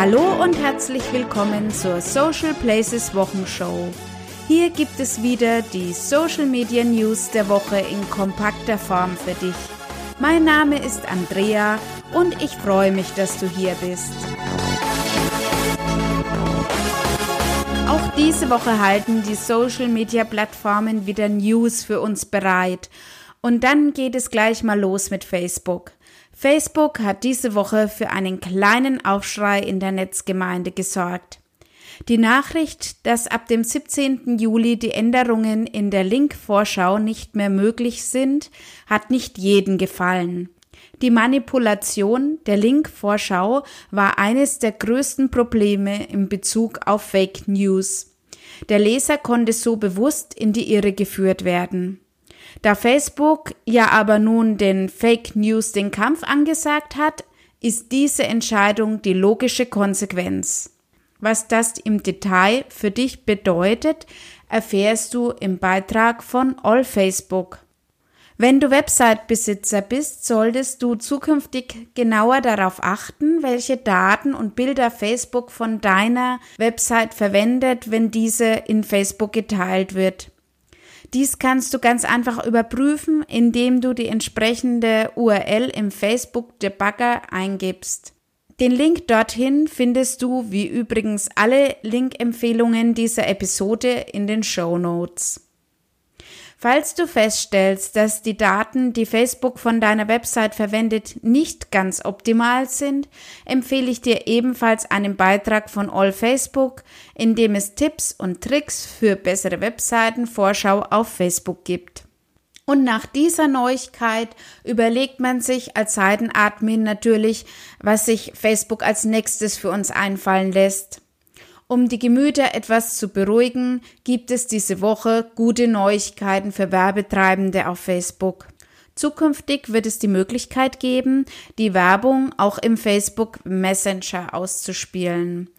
Hallo und herzlich willkommen zur Social Places Wochenshow. Hier gibt es wieder die Social Media News der Woche in kompakter Form für dich. Mein Name ist Andrea und ich freue mich, dass du hier bist. Auch diese Woche halten die Social Media Plattformen wieder News für uns bereit. Und dann geht es gleich mal los mit Facebook. Facebook hat diese Woche für einen kleinen Aufschrei in der Netzgemeinde gesorgt. Die Nachricht, dass ab dem 17. Juli die Änderungen in der Link-Vorschau nicht mehr möglich sind, hat nicht jeden gefallen. Die Manipulation der Link-Vorschau war eines der größten Probleme in Bezug auf Fake News. Der Leser konnte so bewusst in die Irre geführt werden. Da Facebook ja aber nun den Fake News den Kampf angesagt hat, ist diese Entscheidung die logische Konsequenz. Was das im Detail für dich bedeutet, erfährst du im Beitrag von All Facebook. Wenn du Website-Besitzer bist, solltest du zukünftig genauer darauf achten, welche Daten und Bilder Facebook von deiner Website verwendet, wenn diese in Facebook geteilt wird. Dies kannst du ganz einfach überprüfen, indem du die entsprechende URL im Facebook Debugger eingibst. Den Link dorthin findest du, wie übrigens alle Link-Empfehlungen dieser Episode, in den Show Notes. Falls du feststellst, dass die Daten, die Facebook von deiner Website verwendet, nicht ganz optimal sind, empfehle ich dir ebenfalls einen Beitrag von All Facebook, in dem es Tipps und Tricks für bessere Webseiten Vorschau auf Facebook gibt. Und nach dieser Neuigkeit überlegt man sich als Seitenadmin natürlich, was sich Facebook als nächstes für uns einfallen lässt. Um die Gemüter etwas zu beruhigen, gibt es diese Woche gute Neuigkeiten für Werbetreibende auf Facebook. Zukünftig wird es die Möglichkeit geben, die Werbung auch im Facebook Messenger auszuspielen.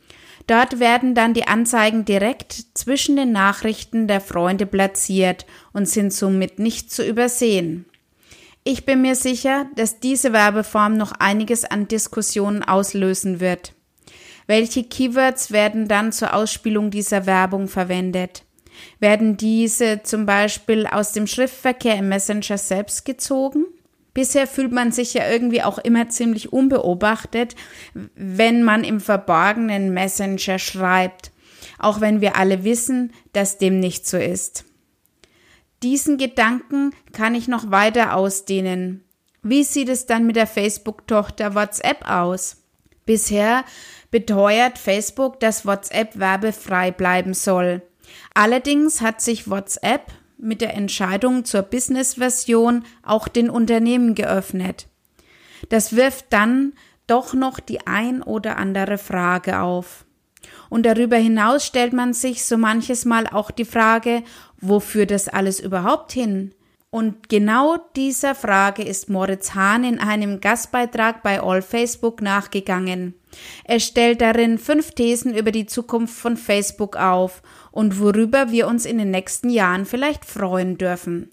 Dort werden dann die Anzeigen direkt zwischen den Nachrichten der Freunde platziert und sind somit nicht zu übersehen. Ich bin mir sicher, dass diese Werbeform noch einiges an Diskussionen auslösen wird. Welche Keywords werden dann zur Ausspielung dieser Werbung verwendet? Werden diese zum Beispiel aus dem Schriftverkehr im Messenger selbst gezogen? Bisher fühlt man sich ja irgendwie auch immer ziemlich unbeobachtet, wenn man im verborgenen Messenger schreibt, auch wenn wir alle wissen, dass dem nicht so ist. Diesen Gedanken kann ich noch weiter ausdehnen. Wie sieht es dann mit der Facebook-Tochter WhatsApp aus? Bisher beteuert Facebook, dass WhatsApp werbefrei bleiben soll. Allerdings hat sich WhatsApp mit der Entscheidung zur Business-Version auch den Unternehmen geöffnet. Das wirft dann doch noch die ein oder andere Frage auf. Und darüber hinaus stellt man sich so manches Mal auch die Frage, wofür das alles überhaupt hin? Und genau dieser Frage ist Moritz Hahn in einem Gastbeitrag bei All Facebook nachgegangen. Er stellt darin fünf Thesen über die Zukunft von Facebook auf und worüber wir uns in den nächsten Jahren vielleicht freuen dürfen.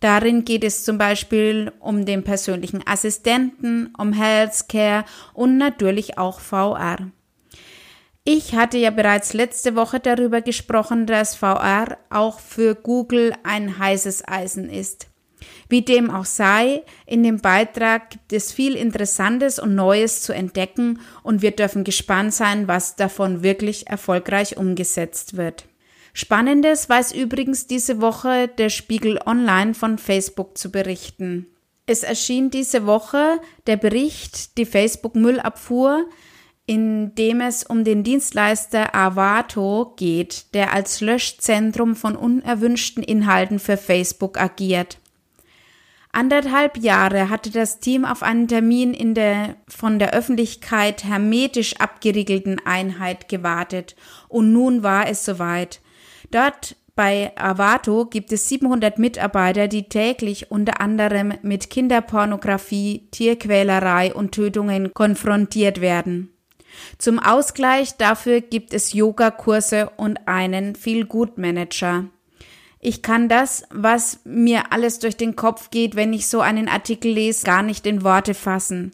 Darin geht es zum Beispiel um den persönlichen Assistenten, um Healthcare und natürlich auch VR. Ich hatte ja bereits letzte Woche darüber gesprochen, dass VR auch für Google ein heißes Eisen ist. Wie dem auch sei, in dem Beitrag gibt es viel Interessantes und Neues zu entdecken und wir dürfen gespannt sein, was davon wirklich erfolgreich umgesetzt wird. Spannendes weiß übrigens diese Woche der Spiegel Online von Facebook zu berichten. Es erschien diese Woche der Bericht Die Facebook Müllabfuhr, in dem es um den Dienstleister Avato geht, der als Löschzentrum von unerwünschten Inhalten für Facebook agiert. Anderthalb Jahre hatte das Team auf einen Termin in der von der Öffentlichkeit hermetisch abgeriegelten Einheit gewartet und nun war es soweit. Dort bei Avato gibt es 700 Mitarbeiter, die täglich unter anderem mit Kinderpornografie, Tierquälerei und Tötungen konfrontiert werden. Zum Ausgleich dafür gibt es Yogakurse und einen Feel-Good-Manager. Ich kann das, was mir alles durch den Kopf geht, wenn ich so einen Artikel lese, gar nicht in Worte fassen.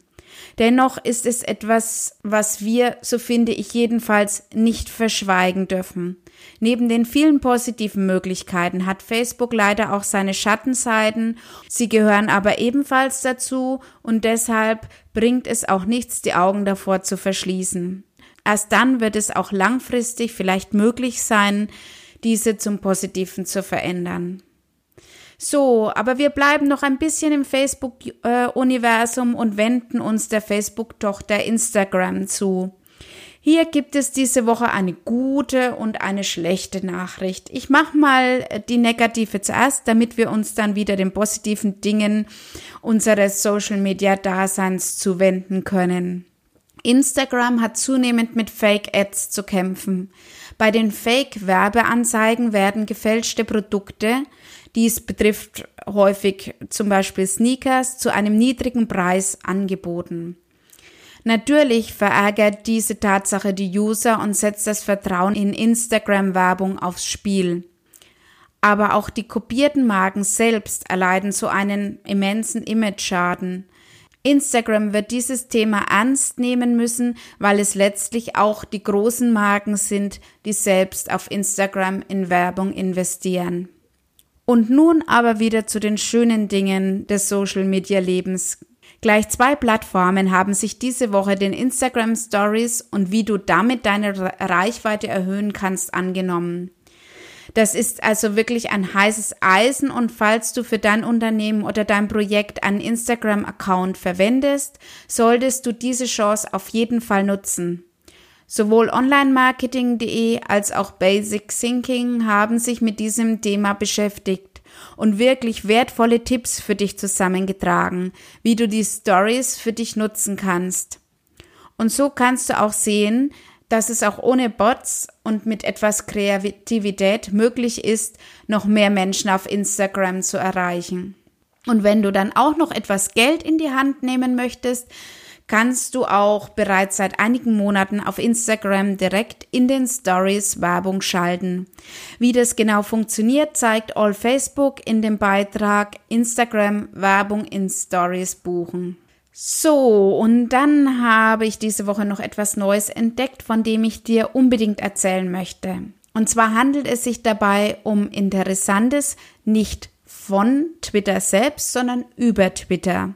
Dennoch ist es etwas, was wir, so finde ich jedenfalls, nicht verschweigen dürfen. Neben den vielen positiven Möglichkeiten hat Facebook leider auch seine Schattenseiten. Sie gehören aber ebenfalls dazu und deshalb bringt es auch nichts, die Augen davor zu verschließen. Erst dann wird es auch langfristig vielleicht möglich sein, diese zum Positiven zu verändern. So, aber wir bleiben noch ein bisschen im Facebook-Universum und wenden uns der Facebook-Tochter Instagram zu. Hier gibt es diese Woche eine gute und eine schlechte Nachricht. Ich mache mal die negative zuerst, damit wir uns dann wieder den positiven Dingen unseres Social-Media-Daseins zuwenden können. Instagram hat zunehmend mit Fake-Ads zu kämpfen. Bei den Fake-Werbeanzeigen werden gefälschte Produkte, dies betrifft häufig zum Beispiel Sneakers, zu einem niedrigen Preis angeboten. Natürlich verärgert diese Tatsache die User und setzt das Vertrauen in Instagram-Werbung aufs Spiel. Aber auch die kopierten Marken selbst erleiden so einen immensen Image-Schaden. Instagram wird dieses Thema ernst nehmen müssen, weil es letztlich auch die großen Marken sind, die selbst auf Instagram in Werbung investieren. Und nun aber wieder zu den schönen Dingen des Social Media Lebens. Gleich zwei Plattformen haben sich diese Woche den Instagram Stories und wie du damit deine Reichweite erhöhen kannst angenommen. Das ist also wirklich ein heißes Eisen und falls du für dein Unternehmen oder dein Projekt einen Instagram-Account verwendest, solltest du diese Chance auf jeden Fall nutzen. Sowohl Online-Marketing.de als auch Basic Thinking haben sich mit diesem Thema beschäftigt und wirklich wertvolle Tipps für dich zusammengetragen, wie du die Stories für dich nutzen kannst. Und so kannst du auch sehen, dass es auch ohne Bots und mit etwas Kreativität möglich ist, noch mehr Menschen auf Instagram zu erreichen. Und wenn du dann auch noch etwas Geld in die Hand nehmen möchtest, kannst du auch bereits seit einigen Monaten auf Instagram direkt in den Stories Werbung schalten. Wie das genau funktioniert, zeigt All Facebook in dem Beitrag Instagram Werbung in Stories buchen. So, und dann habe ich diese Woche noch etwas Neues entdeckt, von dem ich dir unbedingt erzählen möchte. Und zwar handelt es sich dabei um Interessantes nicht von Twitter selbst, sondern über Twitter.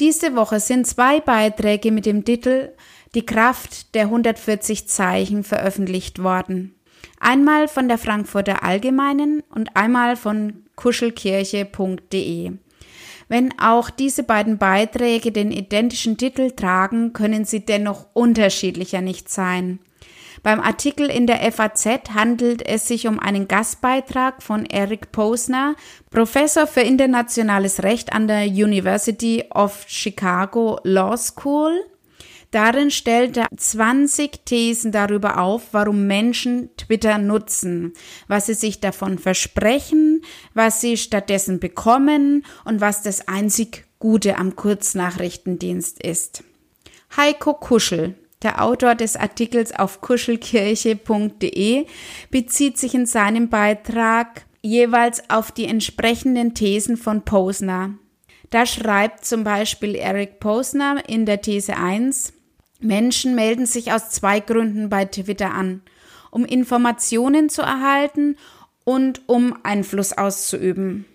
Diese Woche sind zwei Beiträge mit dem Titel Die Kraft der 140 Zeichen veröffentlicht worden. Einmal von der Frankfurter Allgemeinen und einmal von kuschelkirche.de. Wenn auch diese beiden Beiträge den identischen Titel tragen, können sie dennoch unterschiedlicher nicht sein. Beim Artikel in der FAZ handelt es sich um einen Gastbeitrag von Eric Posner, Professor für internationales Recht an der University of Chicago Law School. Darin stellt er 20 Thesen darüber auf, warum Menschen Twitter nutzen, was sie sich davon versprechen, was sie stattdessen bekommen und was das einzig Gute am Kurznachrichtendienst ist. Heiko Kuschel, der Autor des Artikels auf kuschelkirche.de, bezieht sich in seinem Beitrag jeweils auf die entsprechenden Thesen von Posner. Da schreibt zum Beispiel Eric Posner in der These 1, Menschen melden sich aus zwei Gründen bei Twitter an, um Informationen zu erhalten und um Einfluss auszuüben.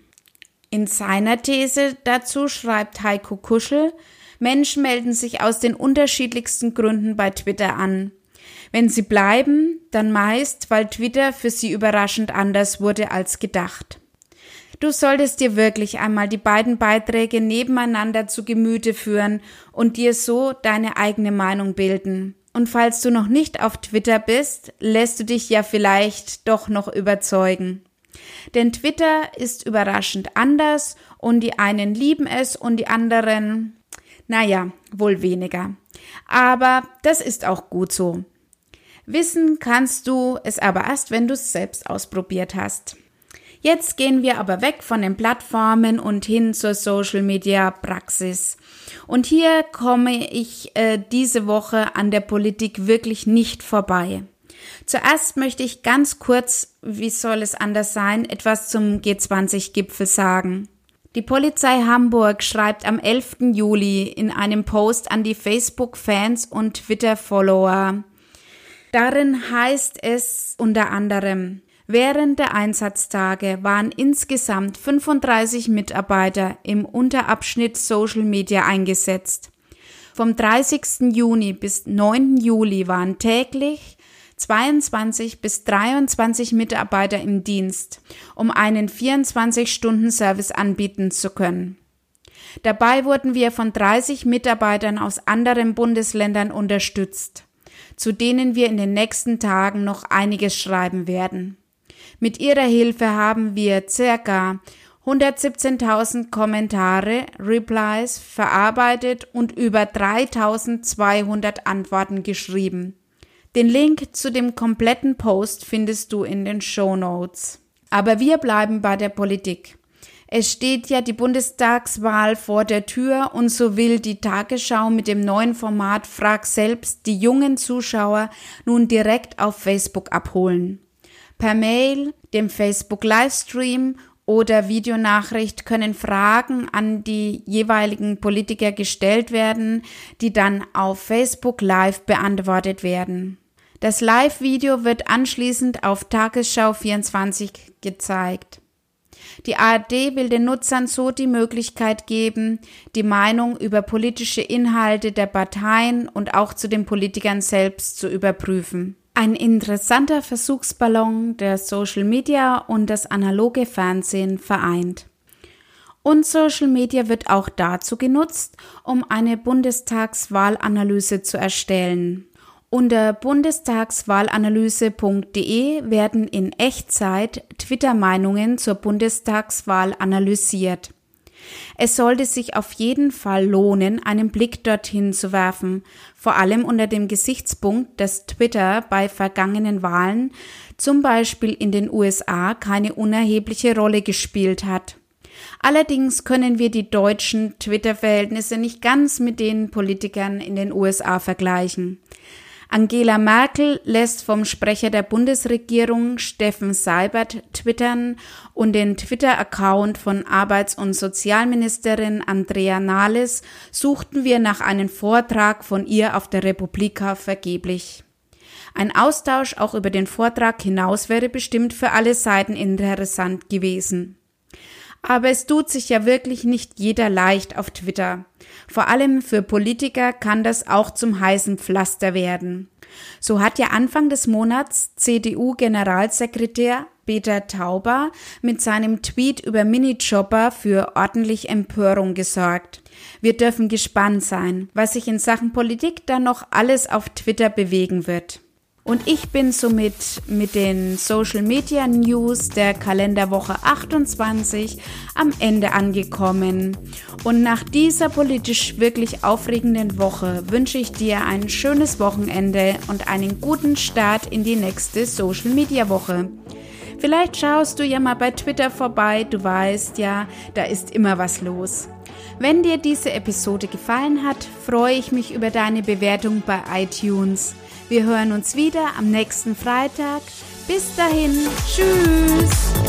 In seiner These dazu schreibt Heiko Kuschel, Menschen melden sich aus den unterschiedlichsten Gründen bei Twitter an. Wenn sie bleiben, dann meist, weil Twitter für sie überraschend anders wurde als gedacht. Du solltest dir wirklich einmal die beiden Beiträge nebeneinander zu Gemüte führen und dir so deine eigene Meinung bilden. Und falls du noch nicht auf Twitter bist, lässt du dich ja vielleicht doch noch überzeugen. Denn Twitter ist überraschend anders und die einen lieben es und die anderen, naja, wohl weniger. Aber das ist auch gut so. Wissen kannst du es aber erst, wenn du es selbst ausprobiert hast. Jetzt gehen wir aber weg von den Plattformen und hin zur Social Media Praxis. Und hier komme ich äh, diese Woche an der Politik wirklich nicht vorbei. Zuerst möchte ich ganz kurz, wie soll es anders sein, etwas zum G20-Gipfel sagen. Die Polizei Hamburg schreibt am 11. Juli in einem Post an die Facebook-Fans und Twitter-Follower. Darin heißt es unter anderem, Während der Einsatztage waren insgesamt 35 Mitarbeiter im Unterabschnitt Social Media eingesetzt. Vom 30. Juni bis 9. Juli waren täglich 22 bis 23 Mitarbeiter im Dienst, um einen 24-Stunden-Service anbieten zu können. Dabei wurden wir von 30 Mitarbeitern aus anderen Bundesländern unterstützt, zu denen wir in den nächsten Tagen noch einiges schreiben werden. Mit ihrer Hilfe haben wir circa 117.000 Kommentare, Replies verarbeitet und über 3.200 Antworten geschrieben. Den Link zu dem kompletten Post findest du in den Show Notes. Aber wir bleiben bei der Politik. Es steht ja die Bundestagswahl vor der Tür und so will die Tagesschau mit dem neuen Format Frag selbst die jungen Zuschauer nun direkt auf Facebook abholen. Per Mail, dem Facebook Livestream oder Videonachricht können Fragen an die jeweiligen Politiker gestellt werden, die dann auf Facebook Live beantwortet werden. Das Live-Video wird anschließend auf Tagesschau 24 gezeigt. Die ARD will den Nutzern so die Möglichkeit geben, die Meinung über politische Inhalte der Parteien und auch zu den Politikern selbst zu überprüfen. Ein interessanter Versuchsballon, der Social Media und das analoge Fernsehen vereint. Und Social Media wird auch dazu genutzt, um eine Bundestagswahlanalyse zu erstellen. Unter bundestagswahlanalyse.de werden in Echtzeit Twitter-Meinungen zur Bundestagswahl analysiert. Es sollte sich auf jeden Fall lohnen, einen Blick dorthin zu werfen, vor allem unter dem Gesichtspunkt, dass Twitter bei vergangenen Wahlen, zum Beispiel in den USA, keine unerhebliche Rolle gespielt hat. Allerdings können wir die deutschen Twitter-Verhältnisse nicht ganz mit den Politikern in den USA vergleichen. Angela Merkel lässt vom Sprecher der Bundesregierung Steffen Seibert twittern und den Twitter-Account von Arbeits- und Sozialministerin Andrea Nahles suchten wir nach einem Vortrag von ihr auf der Republika vergeblich. Ein Austausch auch über den Vortrag hinaus wäre bestimmt für alle Seiten interessant gewesen. Aber es tut sich ja wirklich nicht jeder leicht auf Twitter. Vor allem für Politiker kann das auch zum heißen Pflaster werden. So hat ja Anfang des Monats CDU-Generalsekretär Peter Tauber mit seinem Tweet über Minijobber für ordentlich Empörung gesorgt. Wir dürfen gespannt sein, was sich in Sachen Politik dann noch alles auf Twitter bewegen wird. Und ich bin somit mit den Social Media News der Kalenderwoche 28 am Ende angekommen. Und nach dieser politisch wirklich aufregenden Woche wünsche ich dir ein schönes Wochenende und einen guten Start in die nächste Social Media Woche. Vielleicht schaust du ja mal bei Twitter vorbei, du weißt ja, da ist immer was los. Wenn dir diese Episode gefallen hat, freue ich mich über deine Bewertung bei iTunes. Wir hören uns wieder am nächsten Freitag. Bis dahin, tschüss.